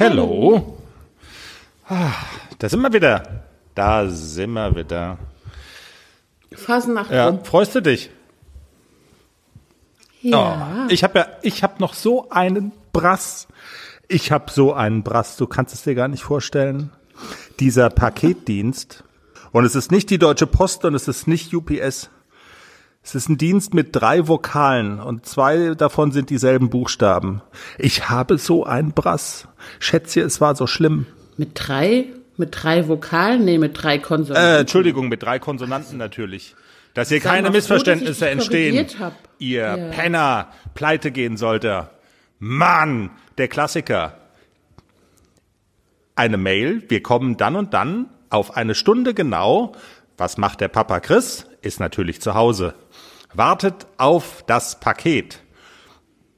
Hello. Ah, da sind wir wieder. Da sind wir wieder. Fasnacht Ja, freust du dich? Ja. Oh, ich habe ja, ich habe noch so einen Brass. Ich habe so einen Brass. Du kannst es dir gar nicht vorstellen. Dieser Paketdienst. Und es ist nicht die Deutsche Post und es ist nicht UPS. Es ist ein Dienst mit drei Vokalen und zwei davon sind dieselben Buchstaben. Ich habe so einen Brass. Schätze, es war so schlimm. Mit drei, mit drei Vokalen, nee, mit drei Äh, Konsonanten. Entschuldigung, mit drei Konsonanten natürlich. Dass hier Sei keine froh, Missverständnisse dich entstehen. Ihr Ja. Penner, pleite gehen sollte. Mann, der Klassiker. Eine Mail, wir kommen dann und dann auf eine Stunde genau. Was macht der Papa Chris? Ist natürlich zu Hause. Wartet auf das Paket.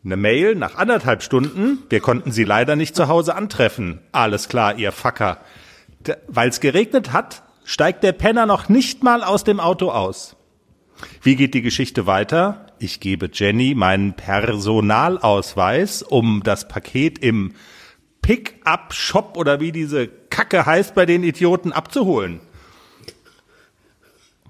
Eine Mail nach anderthalb Stunden. Wir konnten sie leider nicht zu Hause antreffen. Alles klar, ihr Facker. Weil es geregnet hat, steigt der Penner noch nicht mal aus dem Auto aus. Wie geht die Geschichte weiter? Ich gebe Jenny meinen Personalausweis, um das Paket im Pick-up-Shop oder wie diese Kacke heißt bei den Idioten abzuholen.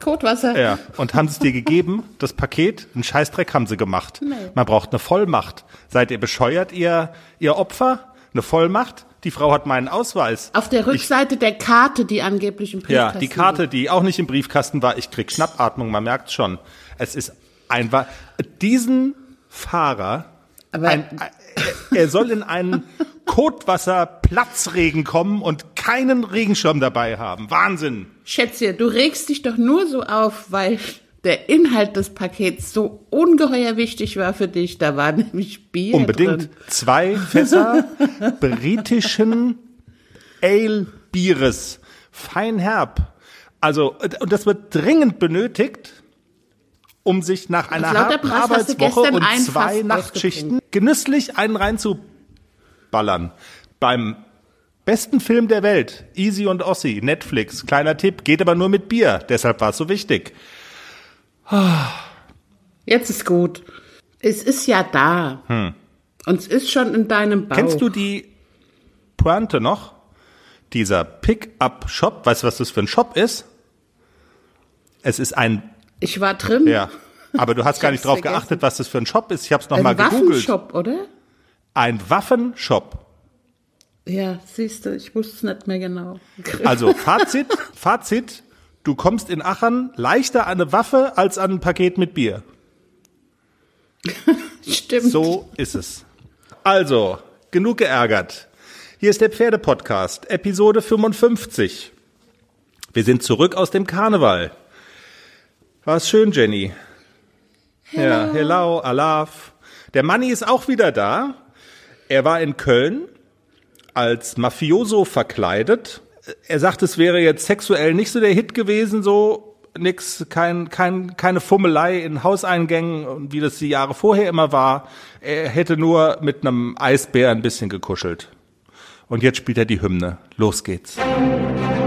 Kotwasser. Ja, und haben sie es dir gegeben, das Paket? Einen Scheißdreck haben sie gemacht. Nee. Man braucht eine Vollmacht. Seid ihr bescheuert, ihr, ihr Opfer? Eine Vollmacht? Die Frau hat meinen Ausweis. Auf der Rückseite der Karte, die angeblich im Ja, Briefkasten die Karte, die auch nicht im Briefkasten war, ich krieg Schnappatmung, man merkt schon. Es ist einfach, diesen Fahrer, ein, er- er soll in einen Kotwasser-Platzregen kommen und keinen Regenschirm dabei haben. Wahnsinn. Schätzchen, du regst dich doch nur so auf, weil der Inhalt des Pakets so ungeheuer wichtig war für dich. Da war nämlich Bier Unbedingt. drin. Zwei Fässer britischen Ale-Bieres. Feinherb. Also, und das wird dringend benötigt, um sich nach einer harten Arbeitswoche und zwei Nachtschichten genüsslich einen reinzuballern. Beim besten Film der Welt, Easy und Ossi, Netflix, kleiner Tipp, geht aber nur mit Bier. Deshalb war es so wichtig. Jetzt ist gut. Es ist ja da. Und es ist schon in deinem Bauch. Hm. Kennst du die Pointe noch? Dieser Pick-up-Shop, weißt du, was das für ein Shop ist? Es ist ein, Ich war drin. ja, aber du hast gar nicht drauf vergessen. geachtet, was das für ein Shop ist. Ich habe es Ein nochmal gegoogelt. Waffenshop, oder? Ein Waffenshop. Ja, siehst du, ich wusste es nicht mehr genau. Also Fazit, Fazit, du kommst in Aachen leichter an eine Waffe als an ein Paket mit Bier. Stimmt. So ist es. Also, genug geärgert. Hier ist der Pferdepodcast, Episode 55. Wir sind zurück aus dem Karneval. War's schön, Jenny? Ja, hello, Alaf. Der Manni ist auch wieder da. Er war in Köln als Mafioso verkleidet. Er sagt, es wäre jetzt sexuell nicht so der Hit gewesen, so nix, kein, kein, keine Fummelei in Hauseingängen, wie das die Jahre vorher immer war. Er hätte nur mit einem Eisbär ein bisschen gekuschelt. Und jetzt spielt er die Hymne. Los geht's. So,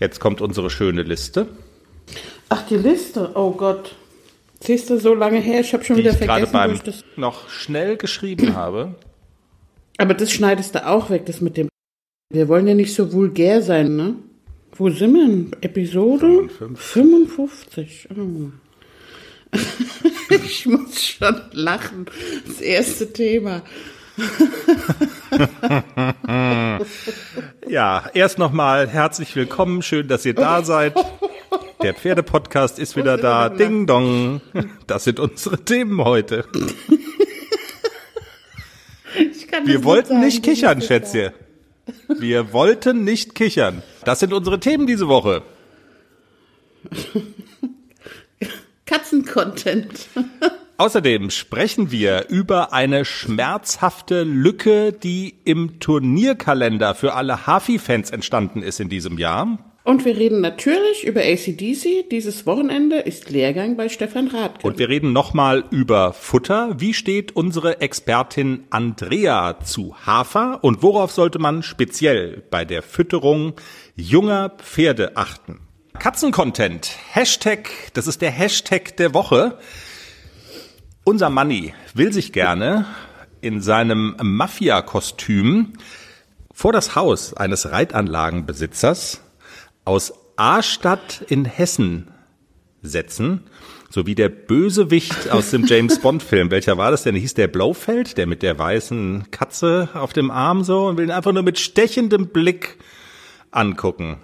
jetzt kommt unsere schöne Liste, Ach, die Liste. Oh Gott. Siehst du, so lange her, ich habe schon die wieder ich vergessen, beim wo ich das. noch schnell geschrieben habe. Aber das schneidest du auch weg, das mit dem. Wir wollen ja nicht so vulgär sein, ne? Wo sind wir denn? Episode 55. Oh. ich muss schon lachen. Das erste Thema. Ja, erst nochmal herzlich willkommen, schön, dass ihr da seid. Der Pferdepodcast ist wieder da. Ding dong. Das sind unsere Themen heute. Wir wollten sagen, nicht wie kichern, Schätzchen. Wir wollten nicht kichern. Das sind unsere Themen diese Woche. Katzen-Content. Außerdem sprechen wir über eine schmerzhafte Lücke, die im Turnierkalender für alle Hafi-Fans entstanden ist in diesem Jahr. Und wir reden natürlich über ACDC. Dieses Wochenende ist Lehrgang bei Stefan Rath. Und wir reden nochmal über Futter. Wie steht unsere Expertin Andrea zu Hafer? Und worauf sollte man speziell bei der Fütterung junger Pferde achten? Katzencontent. Hashtag, das ist der Hashtag der Woche. Unser Manni will sich gerne in seinem Mafia-Kostüm vor das Haus eines Reitanlagenbesitzers aus A-Stadt in Hessen setzen, so wie der Bösewicht aus dem James Bond Film. Welcher war das denn? Hieß der Blaufeld, der mit der weißen Katze auf dem Arm so und will ihn einfach nur mit stechendem Blick angucken.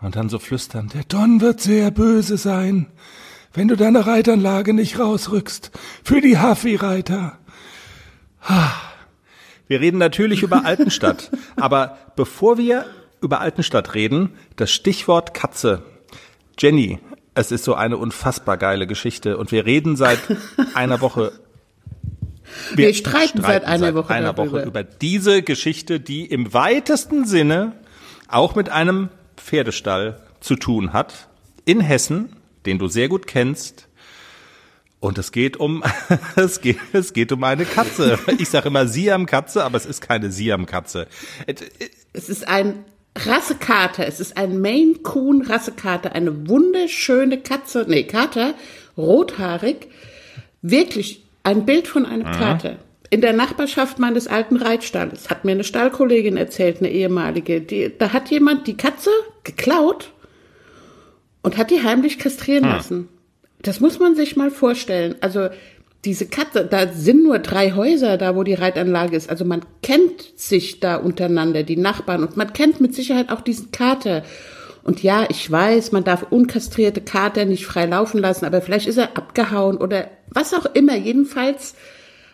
Und dann so flüstern, der Don wird sehr böse sein, wenn du deine Reitanlage nicht rausrückst. Für die Haffi-Reiter. Wir reden natürlich über Altenstadt. aber bevor wir über Altenstadt reden, das Stichwort Katze. Jenny, es ist so eine unfassbar geile Geschichte und wir reden seit einer Woche. Wir, wir streiten, streiten, seit einer seit Woche, einer Woche über diese Geschichte, die im weitesten Sinne auch mit einem Pferdestall zu tun hat in Hessen, den du sehr gut kennst. Und es geht um es geht es geht um eine Katze. Ich sage immer Siam-Katze, aber es ist keine Siam-Katze. Es ist ein Rassekater. Es ist ein Maine Coon Rassekater. Eine wunderschöne Katze. Nee, Kater. Rothaarig. Wirklich ein Bild von einem mhm. Kater. In der Nachbarschaft meines alten Reitstalles hat mir eine Stallkollegin erzählt, eine ehemalige, die, da hat jemand die Katze geklaut und hat die heimlich kastrieren hm. lassen. Das muss man sich mal vorstellen. Also diese Katze, da sind nur drei Häuser da, wo die Reitanlage ist. Also man kennt sich da untereinander, die Nachbarn, und man kennt mit Sicherheit auch diesen Kater. Und ja, ich weiß, man darf unkastrierte Kater nicht frei laufen lassen, aber vielleicht ist er abgehauen oder was auch immer. Jedenfalls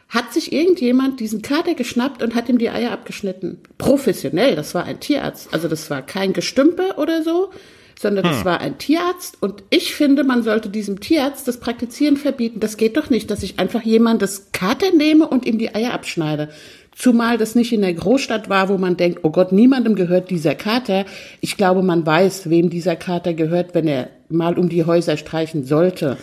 hat sich irgendjemand diesen Kater geschnappt und hat ihm die Eier abgeschnitten. Professionell, das war ein Tierarzt. Also das war kein Gestümpe oder so, sondern hm. das war ein Tierarzt. Und ich finde, man sollte diesem Tierarzt das Praktizieren verbieten. Das geht doch nicht, dass ich einfach jemand das Kater nehme und ihm die Eier abschneide. Zumal das nicht in der Großstadt war, wo man denkt, oh Gott, niemandem gehört dieser Kater. Ich glaube, man weiß, wem dieser Kater gehört, wenn er mal um die Häuser streichen sollte.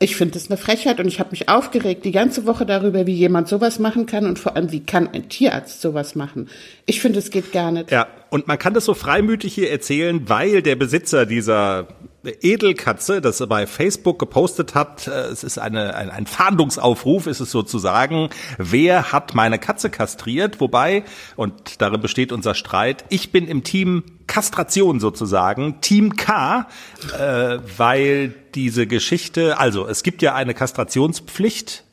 Ich finde das eine Frechheit und ich habe mich aufgeregt die ganze Woche darüber, wie jemand sowas machen kann und vor allem, wie kann ein Tierarzt sowas machen. Ich finde, es geht gar nicht. Ja, und man kann das so freimütig hier erzählen, weil der Besitzer dieser Edelkatze das bei Facebook gepostet hat. Äh, es ist eine, ein, ein Fahndungsaufruf, ist es sozusagen. Wer hat meine Katze kastriert? Wobei, und darin besteht unser Streit, ich bin im Team Kastration sozusagen, Team K, äh, weil diese Geschichte, also es gibt ja eine Kastrationspflicht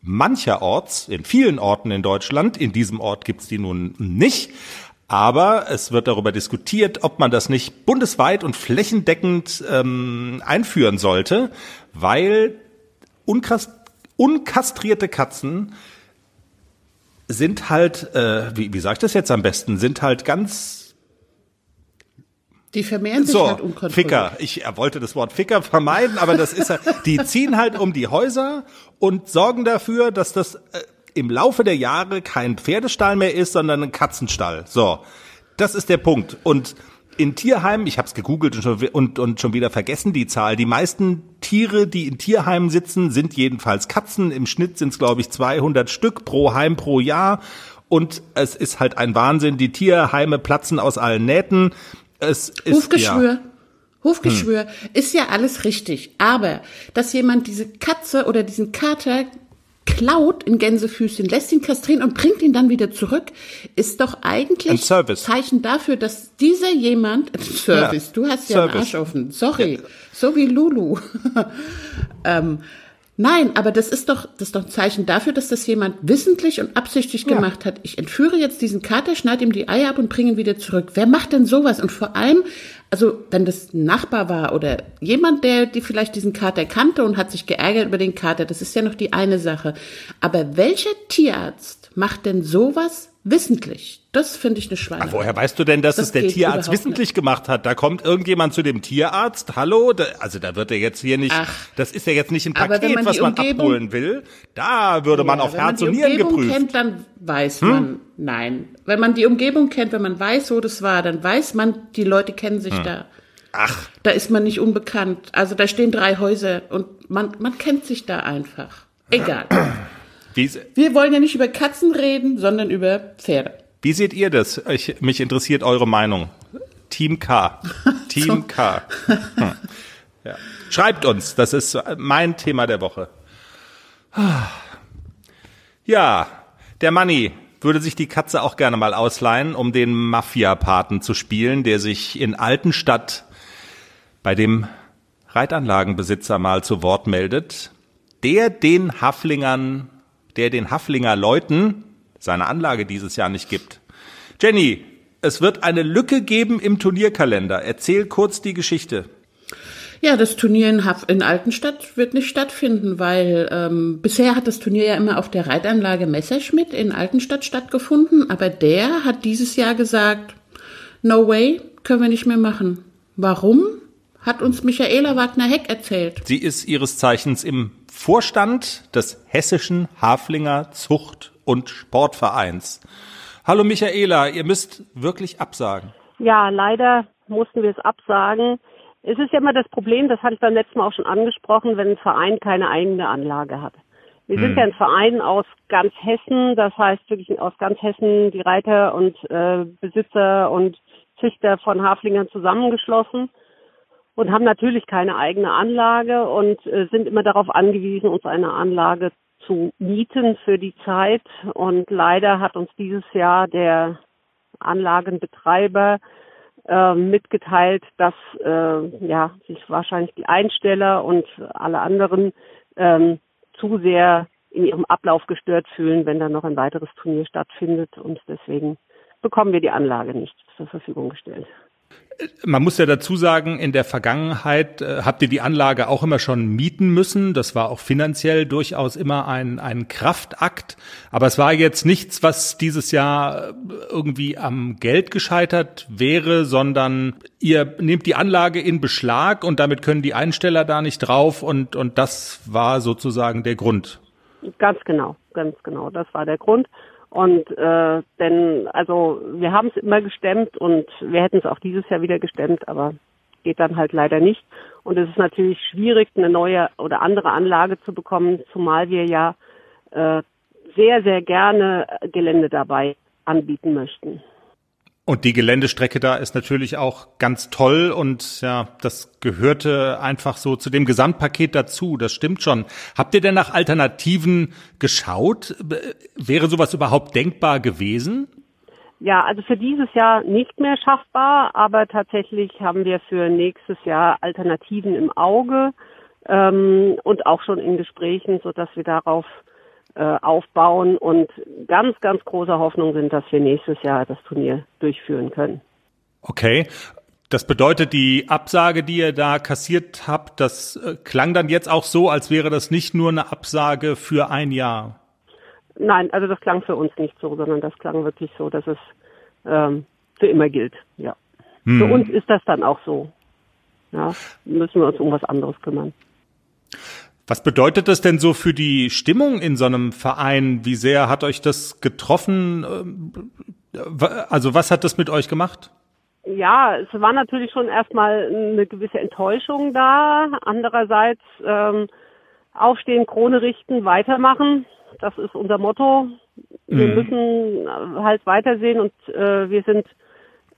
mancherorts, in vielen Orten in Deutschland, in diesem Ort gibt's die nun nicht. Aber es wird darüber diskutiert, ob man das nicht bundesweit und flächendeckend ähm, einführen sollte, weil unkastrierte Katzen sind halt, äh, wie, wie sage ich das jetzt am besten, sind halt ganz die vermehren sich so, halt unkontrolliert. Ficker. Ich wollte das Wort Ficker vermeiden, aber das ist ja, die ziehen halt um die Häuser und sorgen dafür, dass das äh, im Laufe der Jahre kein Pferdestall mehr ist, sondern ein Katzenstall. So, das ist der Punkt. Und in Tierheimen, ich habe es gegoogelt und schon, und, und schon wieder vergessen die Zahl, die meisten Tiere, die in Tierheimen sitzen, sind jedenfalls Katzen. Im Schnitt sind es, glaube ich, 200 Stück pro Heim pro Jahr. Und es ist halt ein Wahnsinn. Die Tierheime platzen aus allen Nähten. Es ist, Hufgeschwür. Ja, Hufgeschwür hm. ist ja alles richtig. Aber, dass jemand diese Katze oder diesen Kater klaut in Gänsefüßchen, lässt ihn kastrieren und bringt ihn dann wieder zurück, ist doch eigentlich Zeichen dafür, dass dieser jemand, Service, ja. du hast ja Service. einen Arsch offen, sorry, ja. so wie Lulu. ähm, Nein, aber das ist doch, das ist doch ein Zeichen dafür, dass das jemand wissentlich und absichtlich ja. gemacht hat. Ich entführe jetzt diesen Kater, schneide ihm die Eier ab und bringe ihn wieder zurück. Wer macht denn sowas? Und vor allem, also wenn das ein Nachbar war oder jemand, der die vielleicht diesen Kater kannte und hat sich geärgert über den Kater, das ist ja noch die eine Sache. Aber welcher Tierarzt macht denn sowas Wissentlich. Das finde ich eine Schweinerei. woher weißt du denn, dass Das es der Tierarzt wissentlich gemacht hat? Da kommt irgendjemand zu dem Tierarzt. Hallo? Da, also da wird er jetzt hier nicht, Ach. das ist ja jetzt nicht ein wenn Paket, man was die man Umgebung- abholen will. Da würde man Ja, auf wenn Herz man und die Nieren Umgebung geprüft. kennt, dann weiß man, nein. Wenn man die Umgebung kennt, wenn man weiß, wo das war, dann weiß man, die Leute kennen sich da. Ach, Da ist man nicht unbekannt. Also da stehen drei Häuser und man, man kennt sich da einfach. Egal. Wir wollen ja nicht über Katzen reden, sondern über Pferde. wie seht ihr das? Ich, mich interessiert eure Meinung. Team K. Team K. Hm. Ja. Schreibt uns, das ist mein Thema der Woche. Ja, der Manni würde sich die Katze auch gerne mal ausleihen, um den Mafia-Paten zu spielen, der sich in Altenstadt bei dem Reitanlagenbesitzer mal zu Wort meldet, der den Haflingern, der den Haflinger Leuten seine Anlage dieses Jahr nicht gibt. Jenny, es wird eine Lücke geben im Turnierkalender. Erzähl kurz die Geschichte. Ja, das Turnier in, Haf in Altenstadt wird nicht stattfinden, weil ähm, bisher hat das Turnier ja immer auf der Reitanlage Messerschmidt in Altenstadt stattgefunden, aber der hat dieses Jahr gesagt, no way, können wir nicht mehr machen. Warum? Hat uns Michaela Wagner-Heck erzählt. Sie ist ihres Zeichens im Vorstand des Hessischen Haflinger Zucht- und Sportvereins. Hallo Michaela, ihr müsst wirklich absagen. Ja, leider mussten wir es absagen. Es ist ja immer das Problem, das hatte ich beim letzten Mal auch schon angesprochen, wenn ein Verein keine eigene Anlage hat. Wir sind ja ein Verein aus ganz Hessen, das heißt wirklich aus ganz Hessen die Reiter und äh, Besitzer und Züchter von Haflingern zusammengeschlossen und haben natürlich keine eigene Anlage und äh, sind immer darauf angewiesen, uns eine Anlage zu mieten für die Zeit. Und leider hat uns dieses Jahr der Anlagenbetreiber äh, mitgeteilt, dass äh, ja sich wahrscheinlich die Einsteller und alle anderen ähm, zu sehr in ihrem Ablauf gestört fühlen, wenn dann noch ein weiteres Turnier stattfindet und deswegen bekommen wir die Anlage nicht zur Verfügung gestellt. Man muss ja dazu sagen, in der Vergangenheit äh, habt ihr die Anlage auch immer schon mieten müssen. Das war auch finanziell durchaus immer ein, ein Kraftakt. Aber es war jetzt nichts, was dieses Jahr äh, irgendwie am Geld gescheitert wäre, sondern ihr nehmt die Anlage in Beschlag und damit können die Einsteller da nicht drauf und, und das war sozusagen der Grund. Ganz genau, ganz genau. Das war der Grund. Und äh, denn, also wir haben es immer gestemmt und wir hätten es auch dieses Jahr wieder gestemmt, aber geht dann halt leider nicht. Und es ist natürlich schwierig, eine neue oder andere Anlage zu bekommen, zumal wir ja äh, sehr, sehr gerne Gelände dabei anbieten möchten. Und die Geländestrecke da ist natürlich auch ganz toll und ja, das gehörte einfach so zu dem Gesamtpaket dazu. Das stimmt schon. Habt ihr denn nach Alternativen geschaut? B- Wäre sowas überhaupt denkbar gewesen? Ja, also für dieses Jahr nicht mehr schaffbar, aber tatsächlich haben wir für nächstes Jahr Alternativen im Auge ähm, und auch schon in Gesprächen, so dass wir darauf äh, aufbauen und ganz, ganz große Hoffnung sind, dass wir nächstes Jahr das Turnier durchführen können. Okay. Das bedeutet, die Absage, die ihr da kassiert habt, das äh, klang dann jetzt auch so, als wäre das nicht nur eine Absage für ein Jahr. Nein, also das klang für uns nicht so, sondern das klang wirklich so, dass es ähm, für immer gilt. Ja. Für uns ist das dann auch so. Ja, müssen wir uns um was anderes kümmern. Was bedeutet das denn so für die Stimmung in so einem Verein? Wie sehr hat euch das getroffen? Ähm, Also was hat das mit euch gemacht? Ja, es war natürlich schon erstmal eine gewisse Enttäuschung da. Andererseits ähm, aufstehen, Krone richten, weitermachen. Das ist unser Motto. Wir müssen äh, halt weitersehen und äh, wir sind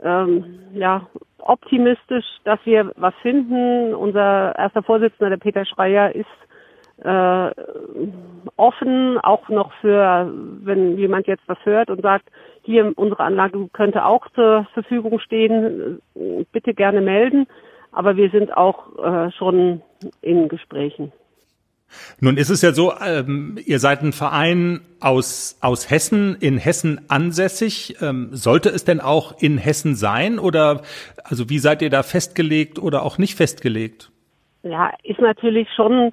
ähm, ja optimistisch, dass wir was finden. Unser erster Vorsitzender, der Peter Schreier, ist äh, offen, auch noch für, wenn jemand jetzt was hört und sagt, hier unsere Anlage könnte auch zur Verfügung stehen, bitte gerne melden. Aber wir sind auch äh, schon in Gesprächen. Nun ist es ja so, ähm, ihr seid ein Verein aus, aus Hessen, in Hessen ansässig. Ähm, sollte es denn auch in Hessen sein? Oder also wie seid ihr da festgelegt oder auch nicht festgelegt? Ja, ist natürlich schon,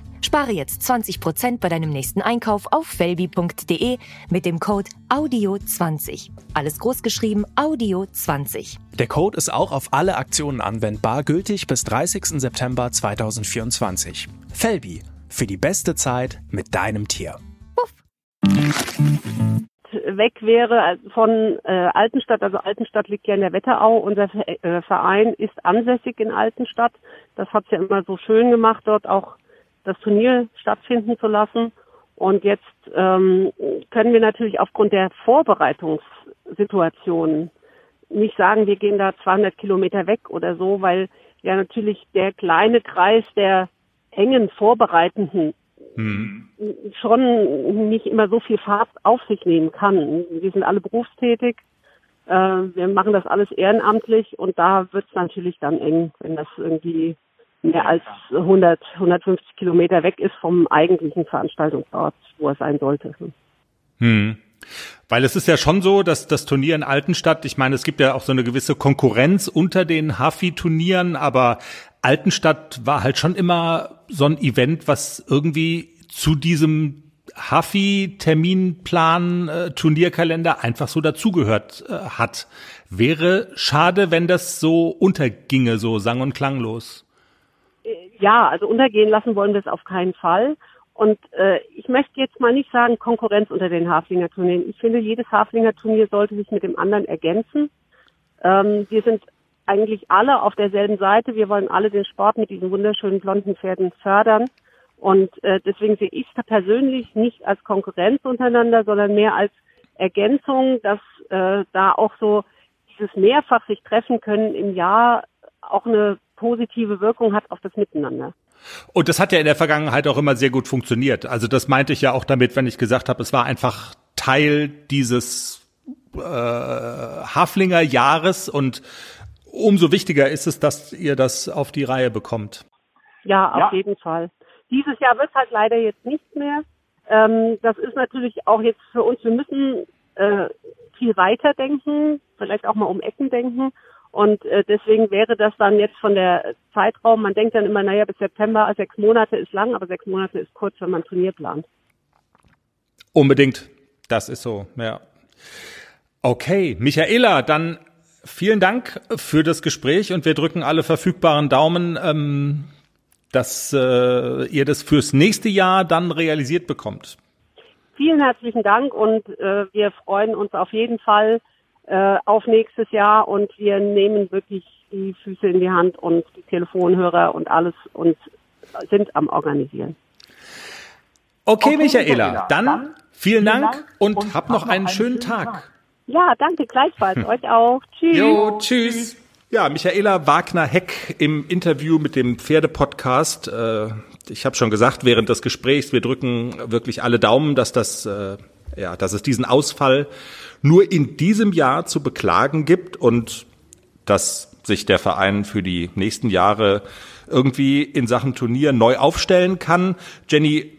Spare jetzt 20% bei deinem nächsten Einkauf auf felbi.de mit dem Code AUDIO20. Alles großgeschrieben AUDIO20. Der Code ist auch auf alle Aktionen anwendbar, gültig bis 30. September 2024. Felbi, für die beste Zeit mit deinem Tier. Puff. weg wäre von äh, Altenstadt. Also Altenstadt liegt ja in der Wetterau. Unser äh, Verein ist ansässig in Altenstadt. Das hat es ja immer so schön gemacht, dort auch das Turnier stattfinden zu lassen. Und jetzt ähm, können wir natürlich aufgrund der Vorbereitungssituation nicht sagen, wir gehen da 200 Kilometer weg oder so, weil ja natürlich der kleine Kreis der engen Vorbereitenden hm. schon nicht immer so viel Fahrt auf sich nehmen kann. Wir sind alle berufstätig, äh, wir machen das alles ehrenamtlich und da wird es natürlich dann eng, wenn das irgendwie mehr als 100, 150 Kilometer weg ist vom eigentlichen Veranstaltungsort, wo er sein sollte. Hm. Weil es ist ja schon so, dass das Turnier in Altenstadt, ich meine, es gibt ja auch so eine gewisse Konkurrenz unter den Hafi-Turnieren, aber Altenstadt war halt schon immer so ein Event, was irgendwie zu diesem Hafi-Terminplan, äh, einfach so dazugehört äh, hat. Wäre schade, wenn das so unterginge, so sang- und klanglos ja, also untergehen lassen wollen wir es auf keinen Fall. Und äh, ich möchte jetzt mal nicht sagen Konkurrenz unter den Haflinger Turnieren. Ich finde, jedes Haflinger Turnier sollte sich mit dem anderen ergänzen. Ähm, wir sind eigentlich alle auf derselben Seite. Wir wollen alle den Sport mit diesen wunderschönen blonden Pferden fördern. Und äh, deswegen sehe ich es persönlich nicht als Konkurrenz untereinander, sondern mehr als Ergänzung, dass äh, da auch so dieses mehrfach sich treffen können im Jahr auch eine positive Wirkung hat auf das Miteinander. Und das hat ja in der Vergangenheit auch immer sehr gut funktioniert. Also das meinte ich ja auch damit, wenn ich gesagt habe, es war einfach Teil dieses äh, Haflinger Jahres und umso wichtiger ist es, dass ihr das auf die Reihe bekommt. Ja, auf ja. jeden Fall. Dieses Jahr wird halt leider jetzt nicht mehr. Ähm, das ist natürlich auch jetzt für uns, wir müssen äh, viel weiter denken, vielleicht auch mal um Ecken denken. Und äh, deswegen wäre das dann jetzt von der Zeitraum, man denkt dann immer, naja, bis September, sechs Monate ist lang, aber sechs Monate ist kurz, wenn man Turnier plant. Unbedingt. Das ist so, ja. Okay, Michaela, dann vielen Dank für das Gespräch und wir drücken alle verfügbaren Daumen, ähm, dass äh, ihr das fürs nächste Jahr dann realisiert bekommt. Vielen herzlichen Dank und äh, wir freuen uns auf jeden Fall, äh, auf nächstes Jahr und wir nehmen wirklich die Füße in die Hand und die Telefonhörer und alles und sind am Organisieren. Okay, okay Michaela, dann, dann vielen Dank, Dank und, und hab noch einen, einen schönen Tag. Tag. Ja, danke gleichfalls. Euch auch. Tschüss. Jo, tschüss. Ja, Michaela Wagner-Heck im Interview mit dem Pferdepodcast. Äh, ich habe schon gesagt, während des Gesprächs, wir drücken wirklich alle Daumen, dass das, äh, ja, dass es diesen Ausfall nur in diesem Jahr zu beklagen gibt und dass sich der Verein für die nächsten Jahre irgendwie in Sachen Turnier neu aufstellen kann. Jenny,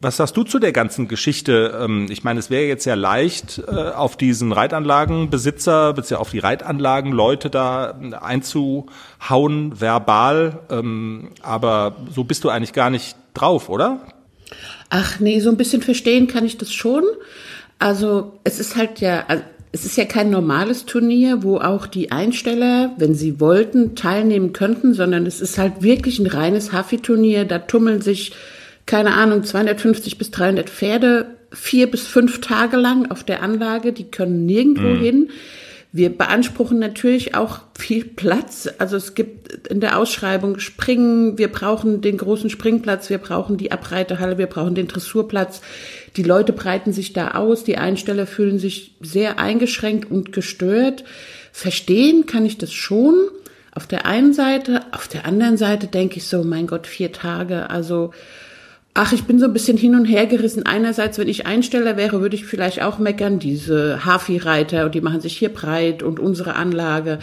was sagst du zu der ganzen Geschichte? Ähm, ich meine, es wäre jetzt ja leicht, äh, auf diesen Reitanlagenbesitzer bzw. auf die Reitanlagenleute da einzuhauen, verbal. Ähm, aber so bist du eigentlich gar nicht drauf, oder? Ach nee, so ein bisschen verstehen kann ich das schon. Also es ist halt ja, also es ist ja kein normales Turnier, wo auch die Einsteller, wenn sie wollten, teilnehmen könnten, sondern es ist halt wirklich ein reines Hafi-Turnier. Da tummeln sich, keine Ahnung, 250 bis 300 Pferde vier bis fünf Tage lang auf der Anlage, die können nirgendwo mhm. hin. Wir beanspruchen natürlich auch viel Platz. Also es gibt in der Ausschreibung Springen, wir brauchen den großen Springplatz, wir brauchen die Abreitehalle, wir brauchen den Dressurplatz. Die Leute breiten sich da aus, die Einsteller fühlen sich sehr eingeschränkt und gestört. Verstehen kann ich das schon. Auf der einen Seite, auf der anderen Seite denke ich so, mein Gott, vier Tage, also Ach, ich bin so ein bisschen hin und her gerissen. Einerseits, wenn ich Einsteller wäre, würde ich vielleicht auch meckern, diese Hafi-Reiter, die machen sich hier breit und unsere Anlage.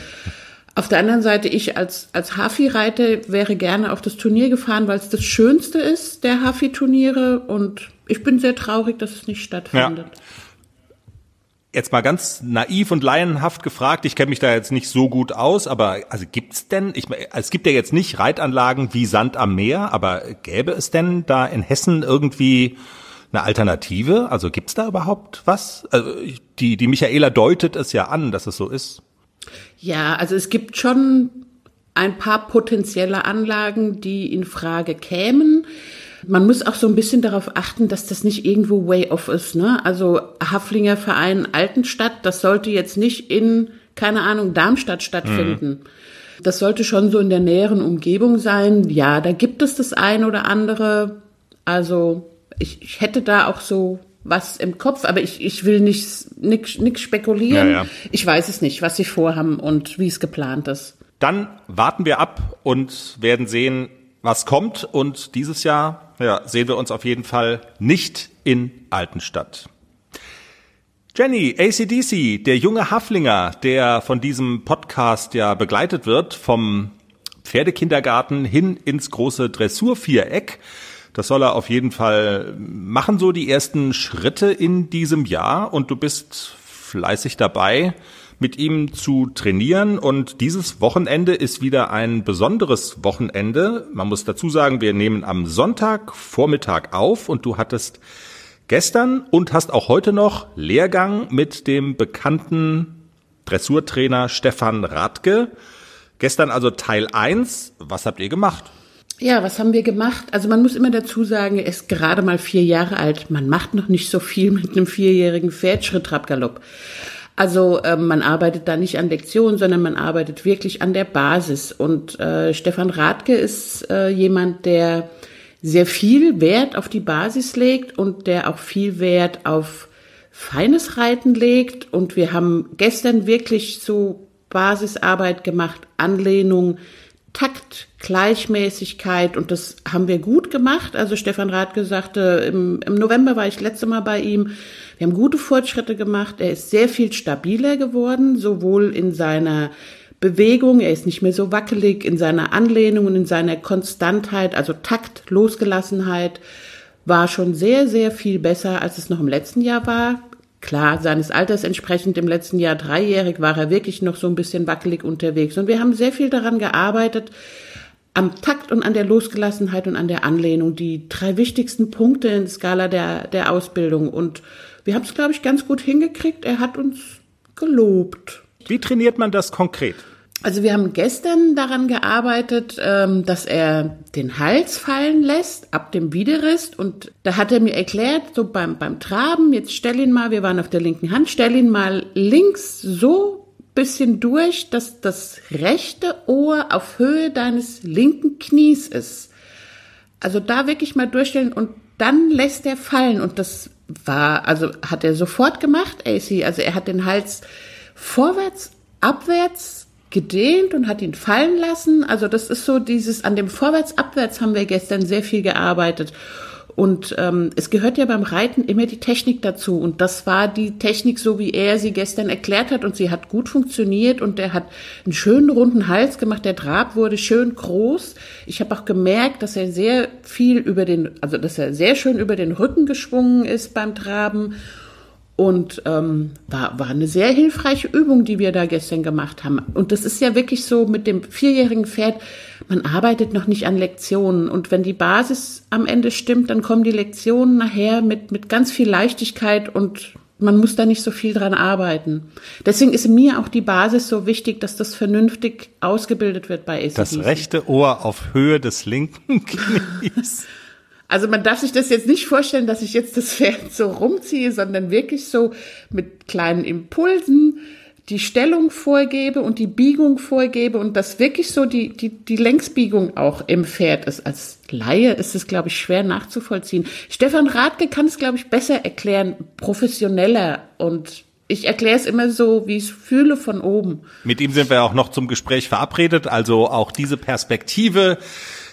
Auf der anderen Seite, ich als, als Hafi-Reiter wäre gerne auf das Turnier gefahren, weil es das Schönste ist, der Hafi-Turniere. Und ich bin sehr traurig, dass es nicht stattfindet. Ja jetzt mal ganz naiv und laienhaft gefragt, ich kenne mich da jetzt nicht so gut aus, aber also gibt's denn, ich es gibt ja jetzt nicht Reitanlagen wie Sand am Meer, aber gäbe es denn da in Hessen irgendwie eine Alternative? Also gibt's da überhaupt was? Also die die Michaela deutet es ja an, dass es so ist. Ja, also es gibt schon ein paar potenzielle Anlagen, die in Frage kämen. Man muss auch so ein bisschen darauf achten, dass das nicht irgendwo way off ist. Ne? Also Haflinger Verein Altenstadt, das sollte jetzt nicht in, keine Ahnung, Darmstadt stattfinden. Mhm. Das sollte schon so in der näheren Umgebung sein. Ja, da gibt es das ein oder andere. Also ich, ich hätte da auch so was im Kopf, aber ich, ich will nicht nix, spekulieren. Ja, ja. Ich weiß es nicht, was sie vorhaben und wie es geplant ist. Dann warten wir ab und werden sehen, was kommt. Und dieses Jahr ja, sehen wir uns auf jeden Fall nicht in Altenstadt. Jenny, ACDC, der junge Haflinger, der von diesem Podcast ja begleitet wird, vom Pferdekindergarten hin ins große Dressurviereck. Das soll er auf jeden Fall machen, so die ersten Schritte in diesem Jahr. Und du bist fleißig dabei mit ihm zu trainieren. Und dieses Wochenende ist wieder ein besonderes Wochenende. Man muss dazu sagen, wir nehmen am Sonntag Vormittag auf und du hattest gestern und hast auch heute noch Lehrgang mit dem bekannten Dressurtrainer Stefan Radke. Gestern also Teil 1. Was habt ihr gemacht? Ja, was haben wir gemacht? Also man muss immer dazu sagen, er ist gerade mal vier Jahre alt. Man macht noch nicht so viel mit einem vierjährigen Pferd, Schritt, Trab, Galopp. Also äh, man arbeitet da nicht an Lektionen, sondern man arbeitet wirklich an der Basis. Und äh, Stefan Radke ist äh, jemand, der sehr viel Wert auf die Basis legt und der auch viel Wert auf feines Reiten legt. Und wir haben gestern wirklich so Basisarbeit gemacht, Anlehnung, Takt, Gleichmäßigkeit und das haben wir gut gemacht. Also Stefan Radke sagte, im, im November war ich letzte Mal bei ihm wir haben gute Fortschritte gemacht. Er ist sehr viel stabiler geworden, sowohl in seiner Bewegung, er ist nicht mehr so wackelig, in seiner Anlehnung und in seiner Konstantheit, also Takt, Losgelassenheit, war schon sehr, sehr viel besser, als es noch im letzten Jahr war. Klar, seines Alters entsprechend im letzten Jahr dreijährig war er wirklich noch so ein bisschen wackelig unterwegs. Und wir haben sehr viel daran gearbeitet, am Takt und an der Losgelassenheit und an der Anlehnung, die drei wichtigsten Punkte in Skala der, der Ausbildung. Und wir haben es, glaube ich, ganz gut hingekriegt. Er hat uns gelobt. Wie trainiert man das konkret? Also wir haben gestern daran gearbeitet, ähm, dass er den Hals fallen lässt ab dem Widerrist und da hat er mir erklärt, so beim, beim Traben, jetzt stell ihn mal, wir waren auf der linken Hand, stell ihn mal links so bisschen durch, dass das rechte Ohr auf Höhe deines linken Knies ist. Also da wirklich mal durchstellen und dann lässt er fallen und das war, also hat er sofort gemacht, AC. Also er hat den Hals vorwärts, abwärts gedehnt und hat ihn fallen lassen. Also das ist so dieses, an dem Vorwärts, Abwärts haben wir gestern sehr viel gearbeitet. Und ähm, es gehört ja beim Reiten immer die Technik dazu. Und das war die Technik, so wie er sie gestern erklärt hat. Und sie hat gut funktioniert und er hat einen schönen runden Hals gemacht. Der Trab wurde schön groß. Ich habe auch gemerkt, dass er sehr viel über den, also dass er sehr schön über den Rücken geschwungen ist beim Traben. Und ähm, war, war eine sehr hilfreiche Übung, die wir da gestern gemacht haben. Und das ist ja wirklich so mit dem vierjährigen Pferd, man arbeitet noch nicht an Lektionen. Und wenn die Basis am Ende stimmt, dann kommen die Lektionen nachher mit, mit ganz viel Leichtigkeit und man muss da nicht so viel dran arbeiten. Deswegen ist mir auch die Basis so wichtig, dass das vernünftig ausgebildet wird bei ACDC. Das rechte Ohr auf Höhe des linken Knies. Also man darf sich das jetzt nicht vorstellen, dass ich jetzt das Pferd so rumziehe, sondern wirklich so mit kleinen Impulsen die Stellung vorgebe und die Biegung vorgebe und dass wirklich so die, die, die Längsbiegung auch im Pferd ist. Als Laie ist es, glaube ich, schwer nachzuvollziehen. Stefan Radke kann es, glaube ich, besser erklären, professioneller und ich erkläre es immer so, wie ich es fühle von oben. Mit ihm sind wir auch noch zum Gespräch verabredet, also auch diese Perspektive